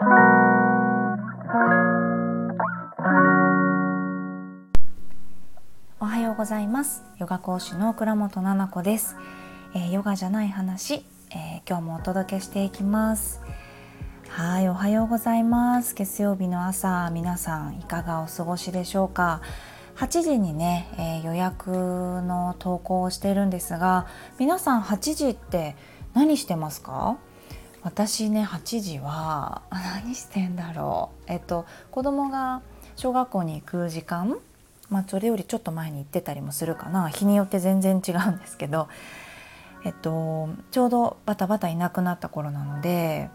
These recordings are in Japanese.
おはようございます。ヨガ講師の倉本々子です、えー、ヨガじゃない話、えー、今日もお届けしていきます。はいおはようございます。月曜日の朝皆さんいかがお過ごしでしょうか？8時にね、えー、予約の投稿をしてるんですが皆さん8時って何してますか？私ね8時は 何してんだろう。えっと子供が小学校に行く時間まあそれよりちょっと前に行ってたりもするかな。日によって全然違うんですけど。えっとちょうどバタバタいなくなった頃なので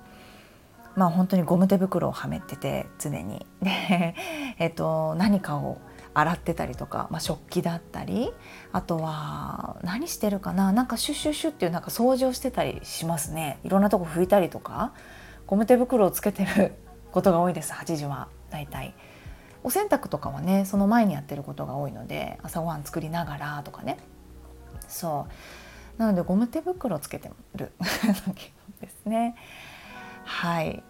まあ本当にゴム手袋をはめてて常に。でえっと何かを洗ってたりとか、まあ、食器だったりあとは何してるかななんかシュッシュッシュッっていうなんか掃除をしてたりしますね。いろんなとこ拭いたりとかゴム手袋をつけてることが多いです8時はだいたい。お洗濯とかはねその前にやってることが多いので朝ごはん作りながらとかね。そう。なのでゴム手袋つけてる。ですね。はい。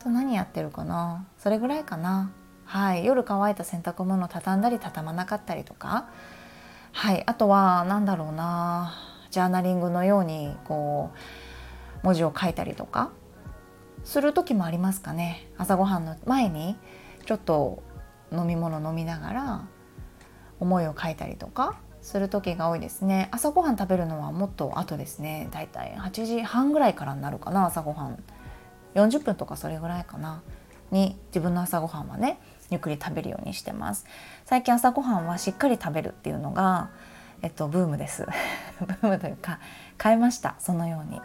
と何やってるかな？それぐらいかな。はい、夜乾いた洗濯物を畳んだり畳まなかったりとか、はい、あとは何だろうな。ジャーナリングのようにこう文字を書いたりとか。する時もありますかね。朝ごはんの前にちょっと飲み物飲みながら思いを書いたりとか。する時が多いですね。朝ごはん食べるのはもっと後ですね。だいたい8時半ぐらいからになるかな朝ごはん。40分とかそれぐらいかな。に自分の朝ごはんはねゆっくり食べるようにしてます。最近朝ごはんはしっかり食べるっていうのがえっとブームです。ブームというか変えました。そのように。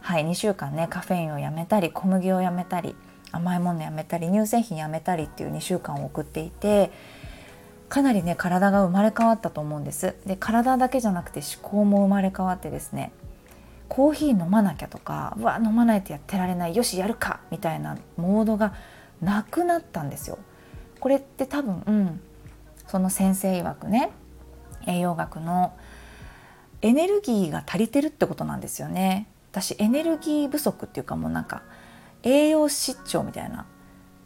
はい2週間ねカフェインをやめたり小麦をやめたり甘いものやめたり乳製品やめたりっていう2週間を送っていてかなりね体が生まれ変わったと思うんです。で体だけじゃなくて思考も生まれ変わってですねコーヒー飲まなきゃとかうわ飲まないとやってられないよしやるかみたいなモードがなくなったんですよ。これって多分、うん、その先生曰くね栄養学のエネルギーが足りてるってことなんですよね。私エネルギー不足っていうかもうなんか栄養失調みたいな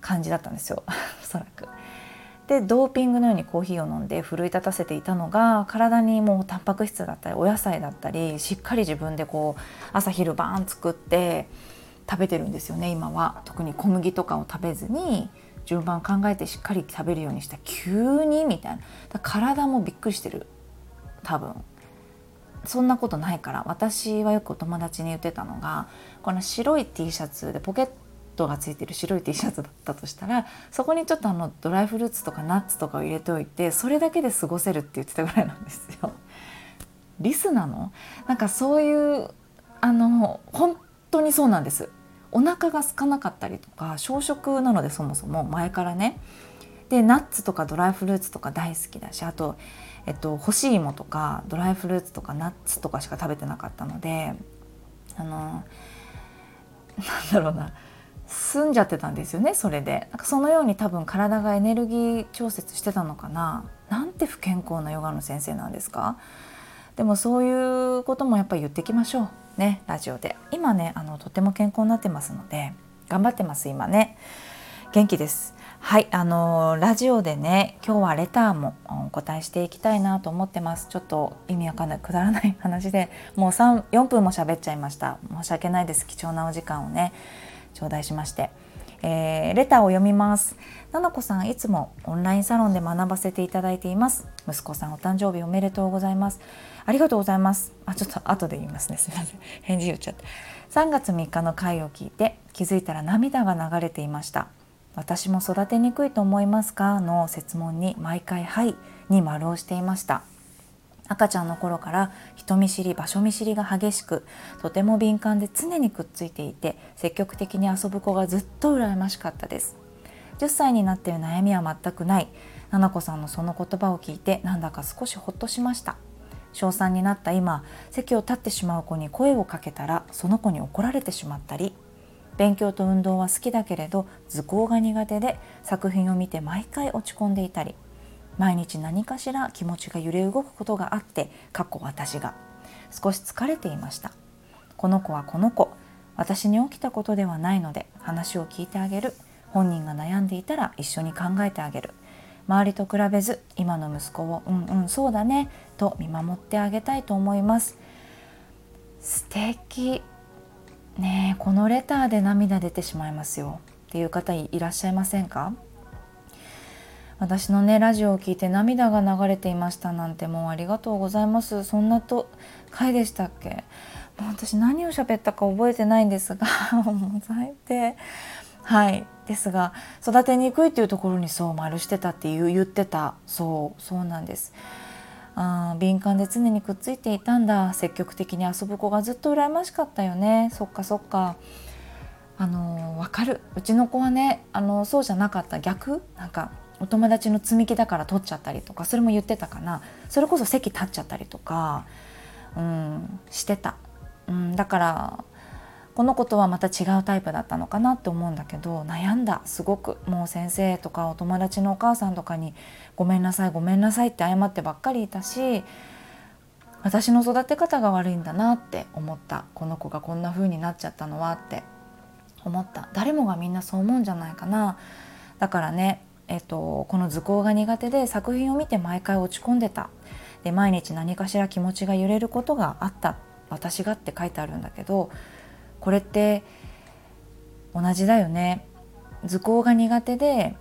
感じだったんですよ。おそらく。でドーピングのようにコーヒーを飲んで奮い立たせていたのが体にもうタンパク質だったりお野菜だったりしっかり自分でこう朝昼晩作って食べてるんですよね今は。特に小麦とかを食べずに順番考えてしっかり食べるようにした。急にみたいな。体もびっくりしてる。多分。そんなことないから。私はよくお友達に言ってたのがこの白い T シャツでポケットがついてる白い T シャツだったとしたらそこにちょっとあのドライフルーツとかナッツとかを入れておいてそれだけで過ごせるって言ってたぐらいなんですよ。リスなの？なんかそういうあの本当にそうなんです。お腹が空かなかったりとか小食なのでそもそも前からね。でナッツとかドライフルーツとか大好きだしあと、えっと、干し芋とかドライフルーツとかナッツとかしか食べてなかったのであのなんだろうな。済んじゃってたんですよねそれで。なんかそのように多分体がエネルギー調節してたのかな。なんて不健康なヨガの先生なんですか？でもそういうこともやっぱり言ってきましょうねラジオで。今ねあのとても健康になってますので頑張ってます今ね。元気です。はいあのラジオでね今日はレターもお答えしていきたいなと思ってます。ちょっと意味わかんないくだらない話でもう3 4分も喋っちゃいました。申し訳ないです。貴重なお時間をね頂戴しまして、えー、レターを読みます。ななこさんいつもオンラインサロンで学ばせていただいています。息子さんお誕生日おめでとうございます。ありがとうございます。あちょっと後で言いますね。すみません。返事言っちゃって。3月3日の回を聞いて気づいたら涙が流れていました。私も育てにくいと思いますか？の質問に毎回はいに丸をしていました。赤ちゃんの頃から人見知り場所見知りが激しくとても敏感で常にくっついていて積極的に遊ぶ子がずっと羨ましかったです。10歳になっている悩みは全くない。菜々子さんのその言葉を聞いてなんだか少しほっとしました。小3になった今席を立ってしまう子に声をかけたらその子に怒られてしまったり。勉強と運動は好きだけれど図工が苦手で作品を見て毎回落ち込んでいたり。毎日何かしら気持ちが揺れ動くことがあって過去私が。少し疲れていました。この子はこの子。私に起きたことではないので話を聞いてあげる。本人が悩んでいたら一緒に考えてあげる。周りと比べず今の息子をうんうんそうだねと見守ってあげたいと思います。素敵。ねえこのレターで涙出てしまいますよ。っていう方いらっしゃいませんか？私のねラジオを聞いて涙が流れていましたなんてもうありがとうございます。そんなと回でしたっけ？もう私何を喋ったか覚えてないんですがもう最低。はい。ですが育てにくいっていうところにそう丸してたっていう言ってた。そうそうなんです。あ敏感で常にくっついていたんだ。積極的に遊ぶ子がずっと羨ましかったよね。そっかそっか。あの分かる。うちの子はねあのそうじゃなかった。逆？なんかお友達の積み木だから取っちゃったりとかそれも言ってたかな。それこそ席立っちゃったりとか、うん、してた、うん、だからこの子とはまた違うタイプだったのかなって思うんだけど悩んだ。すごくもう先生とかお友達のお母さんとかに「ごめんなさいごめんなさい」って謝ってばっかりいたし私の育て方が悪いんだなって思った。この子がこんな風になっちゃったのはって思った。誰もがみんなそう思うんじゃないかな。だからねえっと、この図工が苦手で作品を見て毎回落ち込んでた。で毎日何かしら気持ちが揺れることがあった。私がって書いてあるんだけどこれって同じだよね。図工が苦手で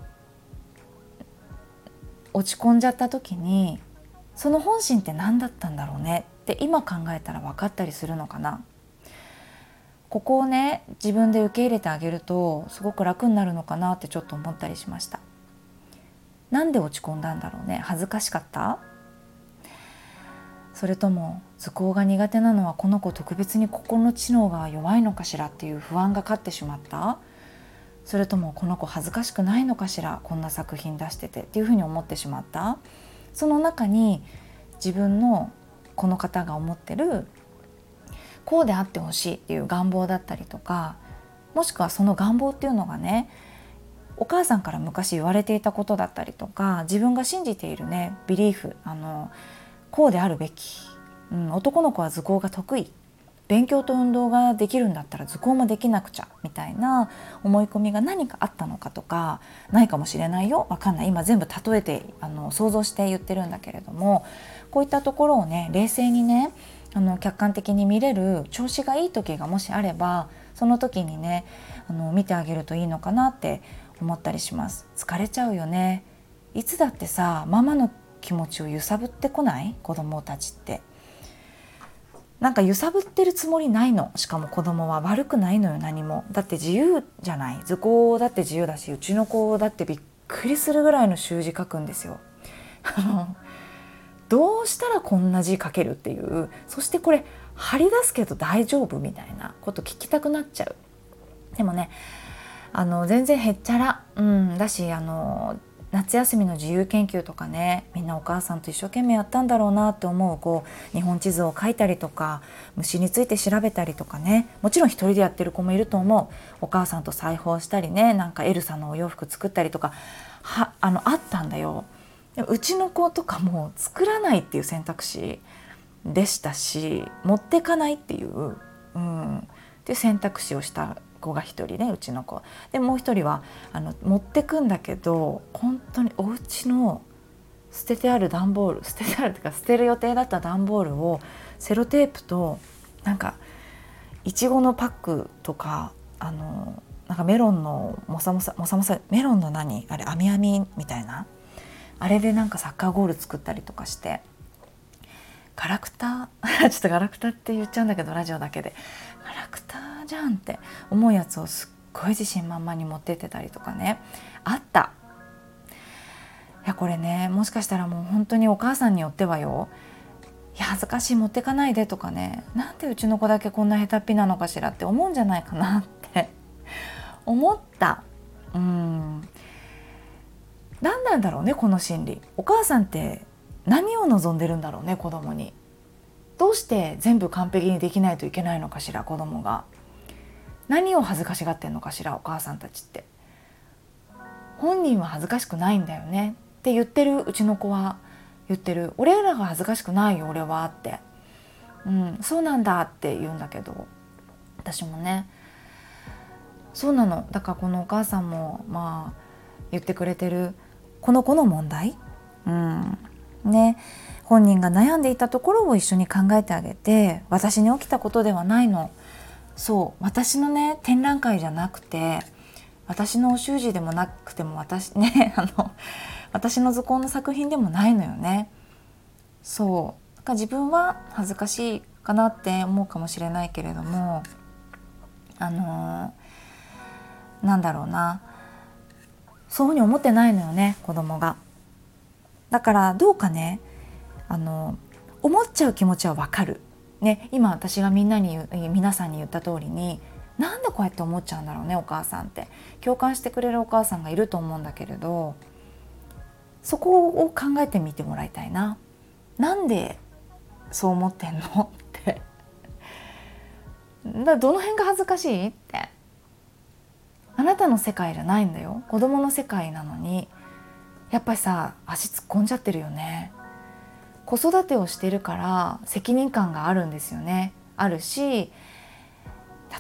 落ち込んじゃった時にその本心って何だったんだろうね。って今考えたら分かったりするのかな。ここをね自分で受け入れてあげるとすごく楽になるのかなってちょっと思ったりしました。なんで落ち込んだんだろうね。恥ずかしかった？それとも図工が苦手なのはこの子特別に心の知能が弱いのかしらっていう不安が勝ってしまった？それともこの子恥ずかしくないのかしら？こんな作品出してて。っていうふうに思ってしまった？その中に自分のこの方が思ってるこうであってほしいっていう願望だったりとかもしくはその願望っていうのがねお母さんから昔言われていたことだったりとか自分が信じているねビリーフあのこうであるべき、うん、男の子は図工が得意。勉強と運動ができるんだったら図工もできなくちゃみたいな思い込みが何かあったのかとかないかもしれないよわかんない。今全部例えてあの想像して言ってるんだけれどもこういったところをね冷静にねあの客観的に見れる調子がいい時がもしあればその時にねあの見てあげるといいのかなって思ったりします。疲れちゃうよね。いつだってさママの気持ちを揺さぶってこない？子供たちって。なんか揺さぶってるつもりないの。しかも子供は。悪くないのよ何も。だって自由じゃない。図工だって自由だしうちの子だってびっくりするぐらいの習字書くんですよ。どうしたらこんな字書けるっていう。そしてこれ張り出すけど大丈夫みたいなこと聞きたくなっちゃう。でもねあの全然へっちゃら、うん、だしあの夏休みの自由研究とかねみんなお母さんと一生懸命やったんだろうなって思うこう日本地図を描いたりとか虫について調べたりとかね。もちろん一人でやってる子もいると思う。お母さんと裁縫したりねなんかエルサのお洋服作ったりとかはあのあったんだよ。うちの子とかも作らないっていう選択肢でしたし持ってかないっていう、うん、っていう選択肢をした子が1人ねうちの子。でもう1人はあの持ってくんだけど本当にお家の捨ててある段ボール捨ててあるっていうか捨てる予定だった段ボールをセロテープとなんかいちごのパックとかあのなんかメロンのもさもさもさもさメロンの何？あれ網網みたいな。あれでなんかサッカーゴール作ったりとかして。ガラクタ？ちょっとガラクタって言っちゃうんだけどラジオだけで。ガラクタじゃんって思うやつをすっごい自信満々に持ってってたりとかね。あった。いやこれねもしかしたらもう本当にお母さんによってはよ。いや恥ずかしい持ってかないでとかね。なんでうちの子だけこんな下手っぴなのかしらって思うんじゃないかなって。思った。うん。何なんだろうねこの心理。お母さんって何を望んでるんだろうね子供に。どうして全部完璧にできないといけないのかしら子供が。何を恥ずかしがってんのかしらお母さんたちって。本人は恥ずかしくないんだよね。って言ってるうちの子は言ってる。俺らが恥ずかしくないよ俺はって、うん、そうなんだって言うんだけど私もね。そうなの。だからこのお母さんもまあ言ってくれてるこの子の問題。うんね。本人が悩んでいたところを一緒に考えてあげて私に起きたことではないの。そう私のね展覧会じゃなくて私のお習字でもなくても私ね あの私の図工の作品でもないのよねそうか自分は恥ずかしいかなって思うかもしれないけれどもあのー、なんだろうなそういうふうに思ってないのよね子供が。だからどうかねあの思っちゃう気持ちはわかる。ね、今私がみんなに皆さんに言った通りになんでこうやって思っちゃうんだろうねお母さんって。共感してくれるお母さんがいると思うんだけれどそこを考えてみてもらいたいな。なんでそう思ってんの？って。だどの辺が恥ずかしい？って。あなたの世界じゃないんだよ。子供の世界なのに。やっぱりさ足突っ込んじゃってるよね。子育てをしてるから責任感があるんですよねあるし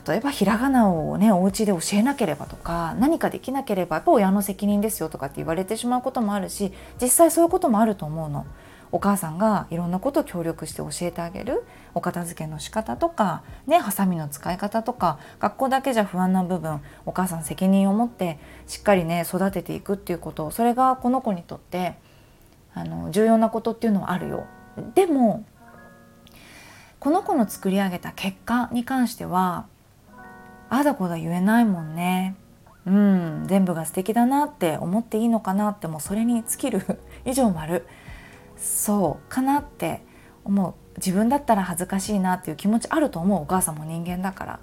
例えばひらがなをねお家で教えなければとか何かできなければやっぱ親の責任ですよとかって言われてしまうこともあるし実際そういうこともあると思うの。お母さんがいろんなことを協力して教えてあげるお片付けの仕方とかねハサミの使い方とか学校だけじゃ不安な部分お母さん責任を持ってしっかりね育てていくっていうことそれがこの子にとってあの重要なことっていうのはあるよ。でもこの子の作り上げた結果に関してはあだこだ言えないもんね。うん、全部が素敵だなって思っていいのかなってもうそれに尽きる以上丸そうかなって思う。自分だったら恥ずかしいなっていう気持ちあると思う。お母さんも人間だから。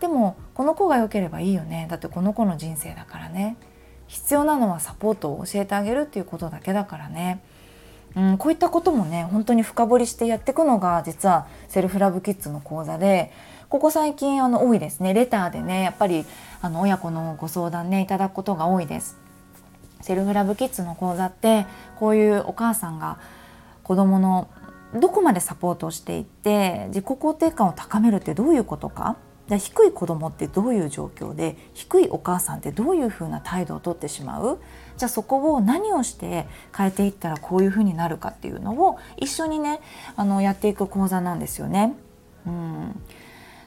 でもこの子が良ければいいよね。だってこの子の人生だからね。必要なのはサポートを教えてあげるっていうことだけだからね、うん、こういったこともね本当に深掘りしてやっていくのが実はセルフラブキッズの講座でここ最近あの多いですねレターでねやっぱりあの親子のご相談ねいただくことが多いです。セルフラブキッズの講座ってこういうお母さんが子どものどこまでサポートをしていって自己肯定感を高めるってどういうことかじゃ低い子供ってどういう状況で低いお母さんってどういうふうな態度をとってしまう？じゃあそこを何をして変えていったらこういうふうになるかっていうのを一緒にねあのやっていく講座なんですよね。うん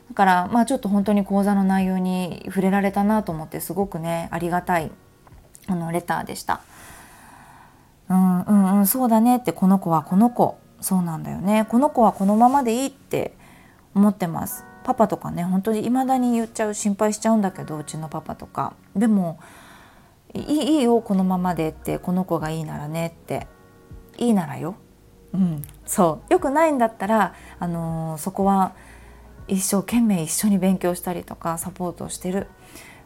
だからまあちょっと本当に講座の内容に触れられたなと思ってすごくねありがたいあのレターでした。うんうんうんそうだねってこの子はこの子そうなんだよねこの子はこのままでいいって思ってます。パパとかね本当に未だに言っちゃう心配しちゃうんだけどうちのパパとか。でもいいいいよこのままでってこの子がいいならねって。いいならよ、うん、そう。よくないんだったら、あのー、そこは一生懸命一緒に勉強したりとかサポートをしてる。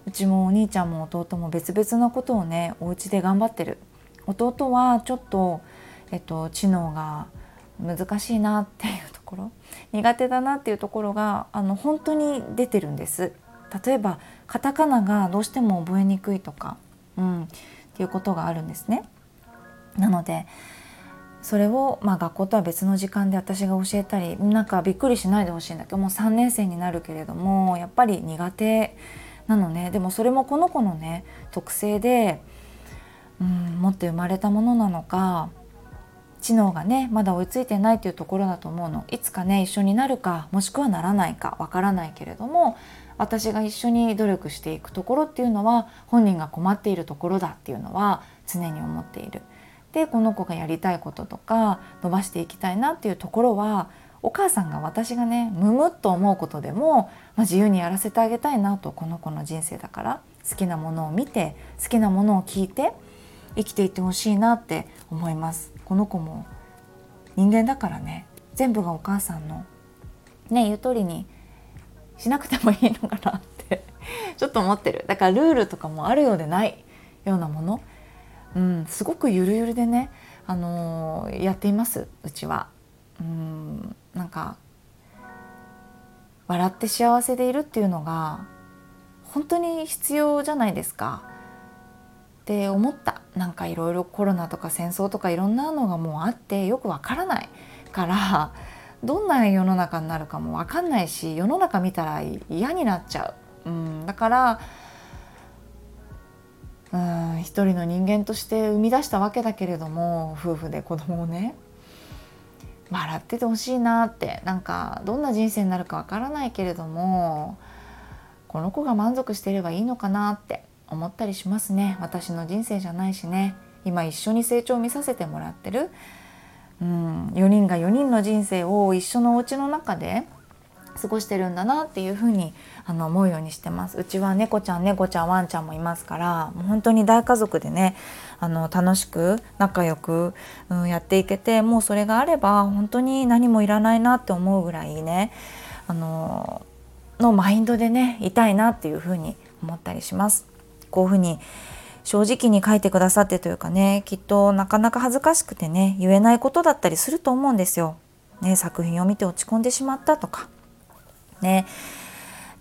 うちもお兄ちゃんも弟も別々のことをねお家で頑張ってる。弟はちょっと、えっと、知能が難しいなっていうところ苦手だなっていうところがあの本当に出てるんです。例えばカタカナがどうしても覚えにくいとか、うん、っていうことがあるんですね。なのでそれを、まあ、学校とは別の時間で私が教えたりなんかびっくりしないでほしいんだけどもう3年生になるけれどもやっぱり苦手なのね。でもそれもこの子のね特性で、うん、持って生まれたものなのか知能がねまだ追いついてないっていうところだと思うのいつかね一緒になるかもしくはならないかわからないけれども私が一緒に努力していくところっていうのは本人が困っているところだっていうのは常に思っている。でこの子がやりたいこととか伸ばしていきたいなっていうところはお母さんが私がねむむっと思うことでも、まあ、自由にやらせてあげたいなとこの子の人生だから好きなものを見て好きなものを聞いて生きていってほしいなって思いますこの子も人間だからね。全部がお母さんのね言う通りにしなくてもいいのかなって ちょっと思ってる。だからルールとかもあるようでないようなもの、うん、すごくゆるゆるでね、あのー、やっていますうちは。うんなんか笑って幸せでいるっていうのが本当に必要じゃないですか。って思った。なんかいろいろコロナとか戦争とかいろんなのがもうあってよくわからないからどんな世の中になるかもわかんないし世の中見たら嫌になっちゃう、うん、だからうん一人の人間として生み出したわけだけれども夫婦で子供をね笑っててほしいなってなんかどんな人生になるかわからないけれどもこの子が満足してればいいのかなって思ったりしますね。私の人生じゃないしね。今一緒に成長を見させてもらってる、うん、4人が4人の人生を一緒のお家の中で過ごしてるんだなっていうふうにあの思うようにしてます。うちは猫ちゃん猫ちゃんワンちゃんもいますからもう本当に大家族でねあの楽しく仲良く、うん、やっていけてもうそれがあれば本当に何もいらないなって思うぐらいねあののマインドでねいたいなっていうふうに思ったりします。こういうふうに正直に書いてくださってというかねきっとなかなか恥ずかしくてね言えないことだったりすると思うんですよ。ね、作品を見て落ち込んでしまったとか。ね。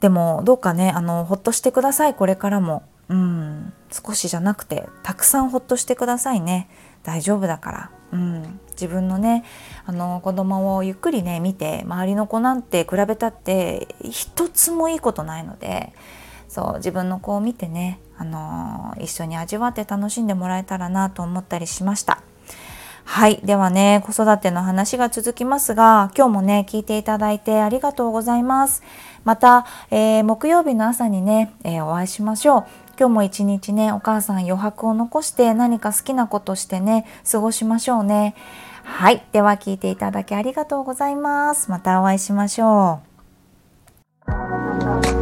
でもどうかねあのほっとしてくださいこれからも。うん。少しじゃなくてたくさんほっとしてくださいね。大丈夫だから、うん、自分のねあの子供をゆっくりね見て周りの子なんて比べたって一つもいいことないのでそう自分の子を見てね、あの一緒に味わって楽しんでもらえたらなと思ったりしました。はい。ではね、子育ての話が続きますが、今日もね、聞いていただいてありがとうございます。また、えー、木曜日の朝にね、えー、お会いしましょう。今日も一日ね、お母さん余白を残して何か好きなことしてね、過ごしましょうね。はい。では聞いていただきありがとうございます。またお会いしましょう。